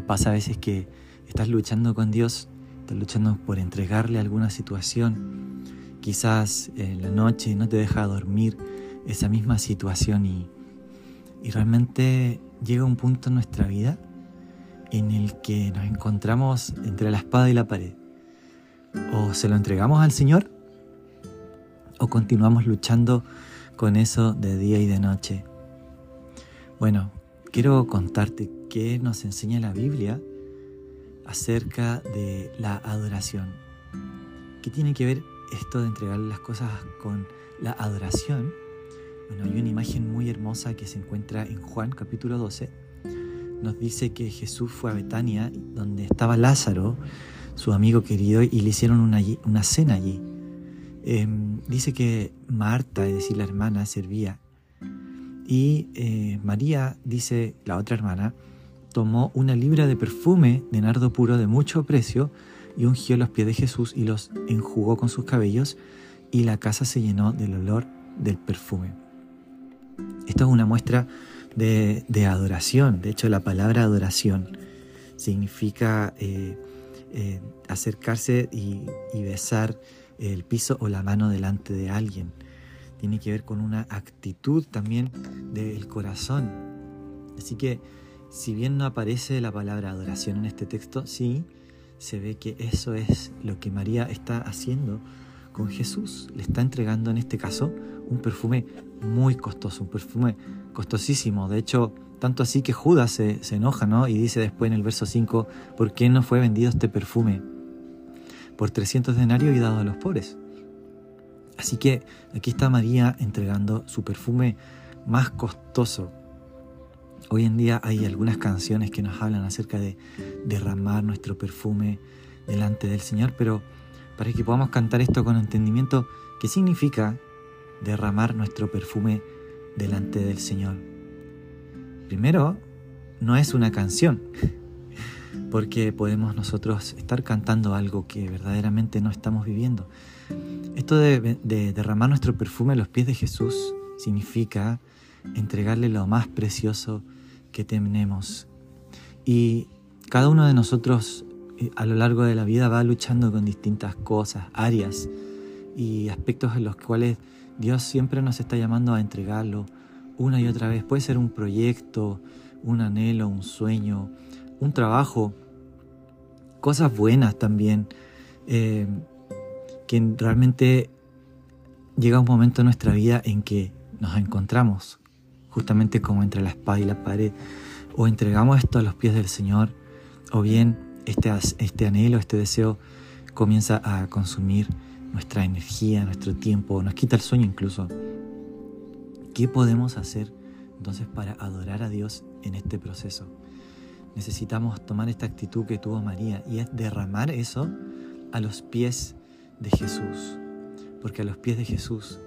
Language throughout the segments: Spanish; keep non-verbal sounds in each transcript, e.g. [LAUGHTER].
¿Te pasa a veces que estás luchando con Dios, estás luchando por entregarle alguna situación? Quizás en la noche no te deja dormir esa misma situación y, y realmente llega un punto en nuestra vida en el que nos encontramos entre la espada y la pared. O se lo entregamos al Señor o continuamos luchando con eso de día y de noche. Bueno, quiero contarte qué nos enseña la Biblia acerca de la adoración. ¿Qué tiene que ver esto de entregar las cosas con la adoración? Bueno, hay una imagen muy hermosa que se encuentra en Juan capítulo 12 nos dice que Jesús fue a Betania, donde estaba Lázaro, su amigo querido, y le hicieron una, cena allí. Em, dice que Marta, es decir, la hermana, servía. Y eh, María, dice la otra hermana, tomó una libra de perfume de nardo puro de mucho precio y ungió los pies de Jesús y los enjugó con sus cabellos y la casa se llenó del olor del perfume. Esto es una muestra de, adoración. De hecho, la palabra adoración significa eh, eh, acercarse y, besar el piso o la mano delante de alguien. Tiene que ver con una actitud también del corazón. Así que, si bien no aparece la palabra adoración en este texto, sí se ve que eso es lo que María está haciendo con Jesús. Le está entregando en este caso un perfume muy costoso, un perfume costosísimo. De hecho, tanto así que Judas se, enoja, ¿no? Y dice después en el verso 5, ¿por qué no fue vendido este perfume por 300 denarios y dado a los pobres? Así que aquí está María entregando su perfume más costoso. Hoy en día hay algunas canciones que nos hablan acerca de derramar nuestro perfume delante del Señor, pero para que podamos cantar esto con entendimiento, ¿qué significa derramar nuestro perfume delante del Señor. Primero, no es una canción, [LAUGHS] porque podemos nosotros estar cantando algo que verdaderamente no estamos viviendo. Esto de, derramar nuestro perfume a los pies de Jesús significa entregarle lo más precioso que tenemos. Y cada uno de nosotros eh, a lo largo de la vida va luchando con distintas cosas, áreas y aspectos en los cuales Dios siempre nos está llamando a entregarlo una y otra vez. Puede ser un proyecto, un anhelo, un sueño, un trabajo, cosas buenas también, eh, que realmente llega un momento en nuestra vida en que nos encontramos justamente como entre la espada y la pared, o entregamos esto a los pies del Señor, o bien este, este anhelo, este deseo comienza a consumir nuestra energía, nuestro tiempo, nos quita el sueño incluso. ¿Qué podemos hacer entonces para adorar a Dios en este proceso? Necesitamos tomar esta actitud que tuvo María y es derramar eso a los pies de Jesús. Porque a los pies de Jesús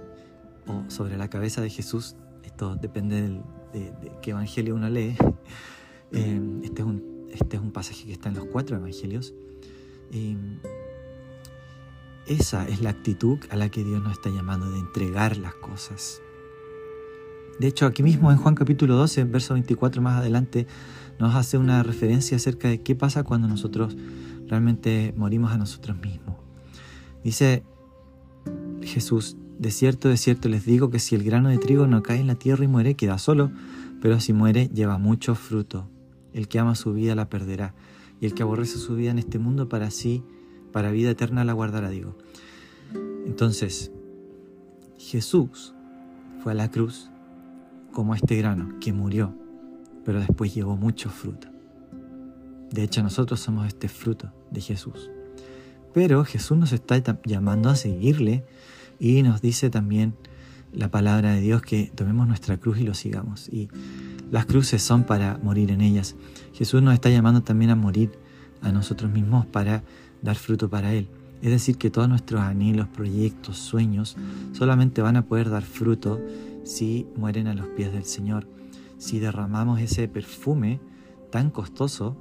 o sobre la cabeza de Jesús, esto depende de, qué evangelio uno lee, [LAUGHS] eh, este, es un, este es un pasaje que está en los cuatro evangelios. Esa es la actitud a la que Dios nos está llamando, de entregar las cosas. De hecho, aquí mismo en Juan capítulo 12, verso 24 más adelante, nos hace una referencia acerca de qué pasa cuando nosotros realmente morimos a nosotros mismos. Dice Jesús, de cierto, de cierto les digo que si el grano de trigo no cae en la tierra y muere, queda solo, pero si muere, lleva mucho fruto. El que ama su vida la perderá, y el que aborrece su vida en este mundo para sí para vida eterna la guardará, digo. Entonces, Jesús fue a la cruz como este grano que murió, pero después llevó mucho fruto. De hecho, nosotros somos este fruto de Jesús. Pero Jesús nos está llamando a seguirle y nos dice también la palabra de Dios que tomemos nuestra cruz y lo sigamos. Y las cruces son para morir en ellas. Jesús nos está llamando también a morir a nosotros mismos para dar fruto para Él. Es decir, que todos nuestros anhelos, proyectos, sueños solamente van a poder dar fruto si mueren a los pies del Señor, si derramamos ese perfume tan costoso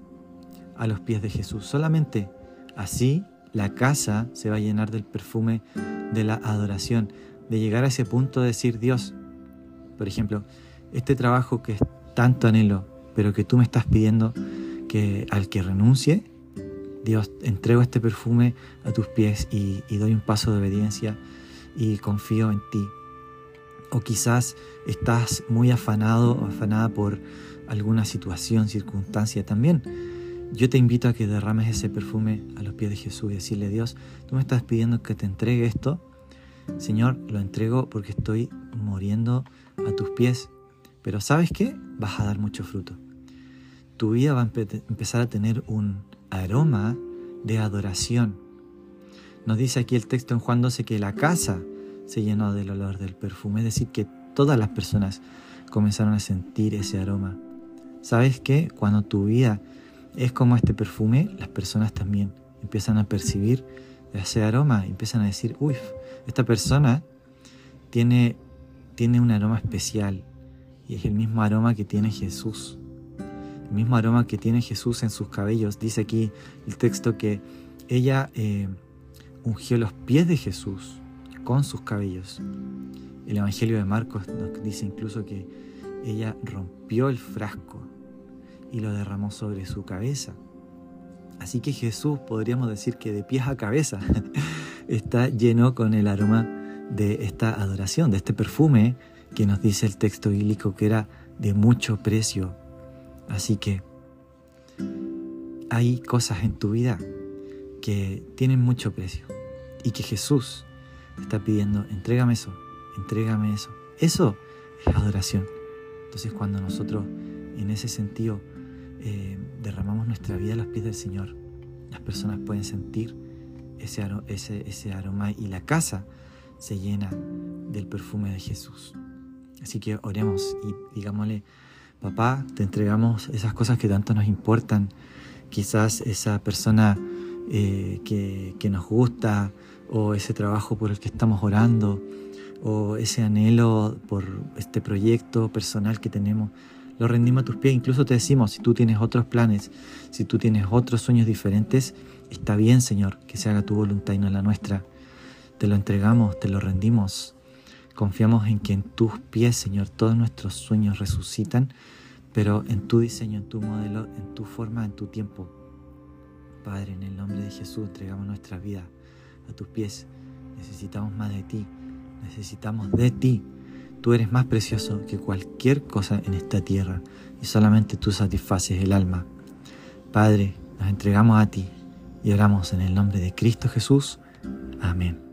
a los pies de Jesús. Solamente así la casa se va a llenar del perfume de la adoración, de llegar a ese punto de decir, Dios, por ejemplo, este trabajo que es tanto anhelo, pero que tú me estás pidiendo, que al que renuncie, Dios, entrego este perfume a tus pies y, y doy un paso de obediencia y confío en ti. O quizás estás muy afanado o afanada por alguna situación, circunstancia también. Yo te invito a que derrames ese perfume a los pies de Jesús y decirle, Dios, tú me estás pidiendo que te entregue esto. Señor, lo entrego porque estoy muriendo a tus pies. Pero ¿sabes qué? Vas a dar mucho fruto. Tu vida va a empezar a tener un aroma de adoración. Nos dice aquí el texto en Juan 12 que la casa se llenó del olor del perfume, es decir, que todas las personas comenzaron a sentir ese aroma. ¿Sabes qué? Cuando tu vida es como este perfume, las personas también empiezan a percibir ese aroma, empiezan a decir, uy, esta persona tiene, tiene un aroma especial y es el mismo aroma que tiene Jesús. El mismo aroma que tiene Jesús en sus cabellos. Dice aquí el texto que ella eh, ungió los pies de Jesús con sus cabellos. El Evangelio de Marcos nos dice incluso que ella rompió el frasco y lo derramó sobre su cabeza. Así que Jesús podríamos decir que de pies a cabeza [LAUGHS] está lleno con el aroma de esta adoración, de este perfume que nos dice el texto bíblico que era de mucho precio. Así que hay cosas en tu vida que tienen mucho precio y que Jesús está pidiendo, entrégame eso, entrégame eso. Eso es adoración. Entonces cuando nosotros en ese sentido eh, derramamos nuestra vida a los pies del Señor, las personas pueden sentir ese, aroma y la casa se llena del perfume de Jesús. Así que oremos y digámosle, papá, te entregamos esas cosas que tanto nos importan, quizás esa persona eh, que, que nos gusta o ese trabajo por el que estamos orando o ese anhelo por este proyecto personal que tenemos lo rendimos a tus pies. Incluso te decimos, si tú tienes otros planes, si tú tienes otros sueños diferentes, está bien, Señor, que se haga tu voluntad y no la nuestra. Te lo entregamos, te lo rendimos. Confiamos en que en tus pies, Señor, todos nuestros sueños resucitan, pero en tu diseño, en tu modelo, en tu forma, en tu tiempo. Padre, en el nombre de Jesús entregamos nuestra vida a tus pies. Necesitamos más de ti, necesitamos de ti Tú eres más precioso que cualquier cosa en esta tierra y solamente tú satisfaces el alma. Padre, nos entregamos a ti y oramos en el nombre de Cristo Jesús. Amén.